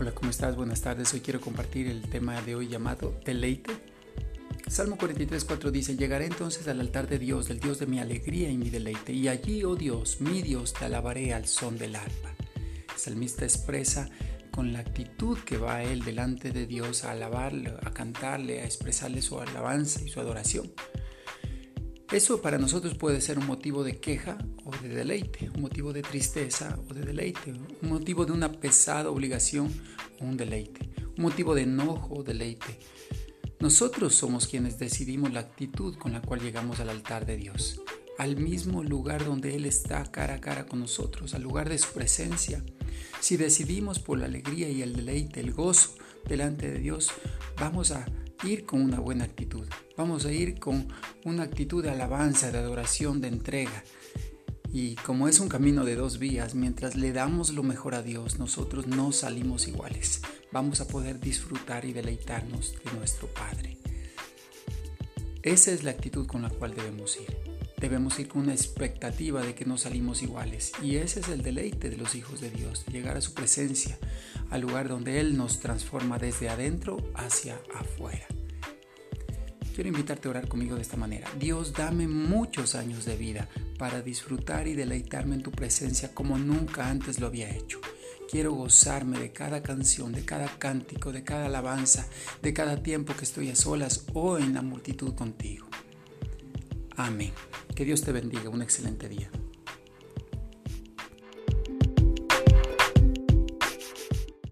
Hola, ¿cómo estás? Buenas tardes. Hoy quiero compartir el tema de hoy llamado deleite. Salmo 43, 4 dice, llegaré entonces al altar de Dios, del Dios de mi alegría y mi deleite, y allí, oh Dios, mi Dios, te alabaré al son del arpa. El salmista expresa con la actitud que va a él delante de Dios a alabarle, a cantarle, a expresarle su alabanza y su adoración. Eso para nosotros puede ser un motivo de queja o de deleite, un motivo de tristeza o de deleite, un motivo de una pesada obligación o un deleite, un motivo de enojo o deleite. Nosotros somos quienes decidimos la actitud con la cual llegamos al altar de Dios, al mismo lugar donde Él está cara a cara con nosotros, al lugar de su presencia. Si decidimos por la alegría y el deleite, el gozo delante de Dios, vamos a ir con una buena actitud. Vamos a ir con una actitud de alabanza, de adoración, de entrega. Y como es un camino de dos vías, mientras le damos lo mejor a Dios, nosotros no salimos iguales. Vamos a poder disfrutar y deleitarnos de nuestro Padre. Esa es la actitud con la cual debemos ir. Debemos ir con una expectativa de que no salimos iguales. Y ese es el deleite de los hijos de Dios, llegar a su presencia, al lugar donde Él nos transforma desde adentro hacia afuera. Quiero invitarte a orar conmigo de esta manera. Dios, dame muchos años de vida para disfrutar y deleitarme en tu presencia como nunca antes lo había hecho. Quiero gozarme de cada canción, de cada cántico, de cada alabanza, de cada tiempo que estoy a solas o en la multitud contigo. Amén. Que Dios te bendiga. Un excelente día.